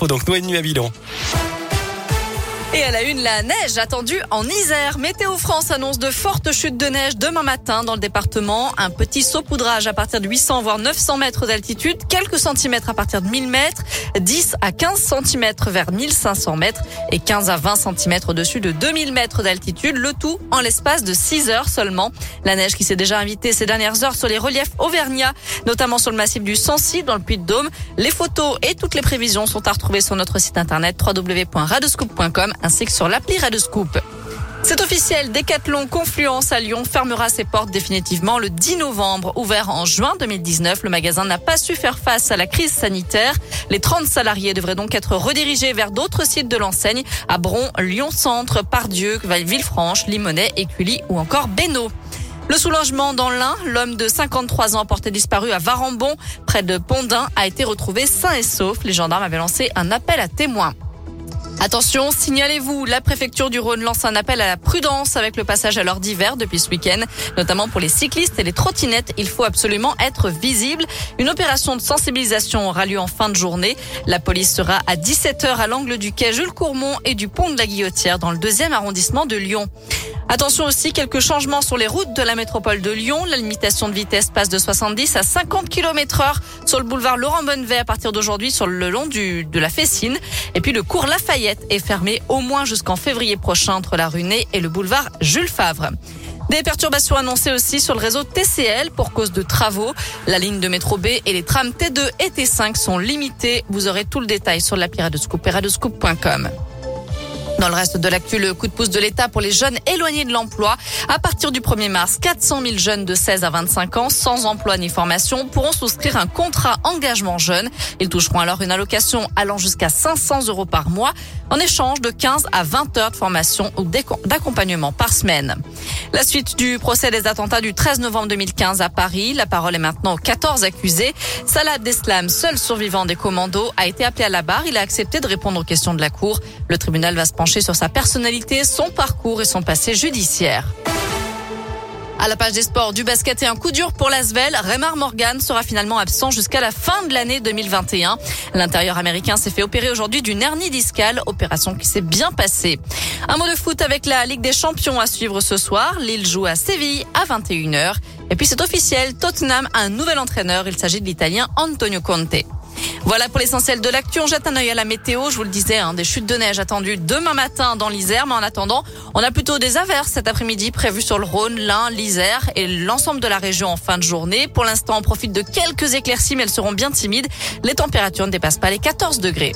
infos, donc Noël nuit à Bilon. Et à la une, la neige attendue en Isère. Météo France annonce de fortes chutes de neige demain matin dans le département. Un petit saupoudrage à partir de 800 voire 900 mètres d'altitude, quelques centimètres à partir de 1000 mètres, 10 à 15 centimètres vers 1500 mètres et 15 à 20 centimètres au-dessus de 2000 mètres d'altitude. Le tout en l'espace de 6 heures seulement. La neige qui s'est déjà invitée ces dernières heures sur les reliefs auvergnats, notamment sur le massif du Sancy dans le Puy-de-Dôme. Les photos et toutes les prévisions sont à retrouver sur notre site internet www.radescoop.com ainsi que sur l'appli Scoop. C'est officiel, Decathlon Confluence à Lyon fermera ses portes définitivement le 10 novembre. Ouvert en juin 2019, le magasin n'a pas su faire face à la crise sanitaire. Les 30 salariés devraient donc être redirigés vers d'autres sites de l'enseigne à Bron, Lyon-Centre, Pardieu, Villefranche, Limonest, Écully ou encore Bénaud. Le soulagement dans l'Ain, l'homme de 53 ans porté disparu à Varambon, près de Pondin, a été retrouvé sain et sauf. Les gendarmes avaient lancé un appel à témoins. Attention, signalez-vous, la préfecture du Rhône lance un appel à la prudence avec le passage à l'heure d'hiver depuis ce week-end, notamment pour les cyclistes et les trottinettes. Il faut absolument être visible. Une opération de sensibilisation aura lieu en fin de journée. La police sera à 17h à l'angle du quai Jules Courmont et du pont de la Guillotière dans le deuxième arrondissement de Lyon. Attention aussi, quelques changements sur les routes de la métropole de Lyon. La limitation de vitesse passe de 70 à 50 km heure sur le boulevard Laurent Bonnevet à partir d'aujourd'hui sur le long du, de la Fessine. Et puis le cours Lafayette est fermé au moins jusqu'en février prochain entre la Runée et le boulevard Jules Favre. Des perturbations annoncées aussi sur le réseau TCL pour cause de travaux. La ligne de métro B et les trams T2 et T5 sont limitées. Vous aurez tout le détail sur l'appli radescoop.com. Dans le reste de l'actu, le coup de pouce de l'État pour les jeunes éloignés de l'emploi. À partir du 1er mars, 400 000 jeunes de 16 à 25 ans sans emploi ni formation pourront souscrire un contrat engagement jeune. Ils toucheront alors une allocation allant jusqu'à 500 euros par mois en échange de 15 à 20 heures de formation ou d'accompagnement par semaine. La suite du procès des attentats du 13 novembre 2015 à Paris. La parole est maintenant aux 14 accusés. Salah Deslam, seul survivant des commandos, a été appelé à la barre. Il a accepté de répondre aux questions de la Cour. Le tribunal va se pencher sur sa personnalité, son parcours et son passé judiciaire. À la page des sports du basket et un coup dur pour l'Asvel, Raymar Morgan sera finalement absent jusqu'à la fin de l'année 2021. L'intérieur américain s'est fait opérer aujourd'hui d'une hernie discale, opération qui s'est bien passée. Un mot de foot avec la Ligue des Champions à suivre ce soir. Lille joue à Séville à 21h. Et puis c'est officiel, Tottenham a un nouvel entraîneur. Il s'agit de l'Italien Antonio Conte. Voilà pour l'essentiel de l'actu. On jette un œil à la météo. Je vous le disais, hein, des chutes de neige attendues demain matin dans l'Isère. Mais en attendant, on a plutôt des averses cet après-midi prévues sur le Rhône, l'Ain, l'Isère et l'ensemble de la région en fin de journée. Pour l'instant, on profite de quelques éclaircies, mais elles seront bien timides. Les températures ne dépassent pas les 14 degrés.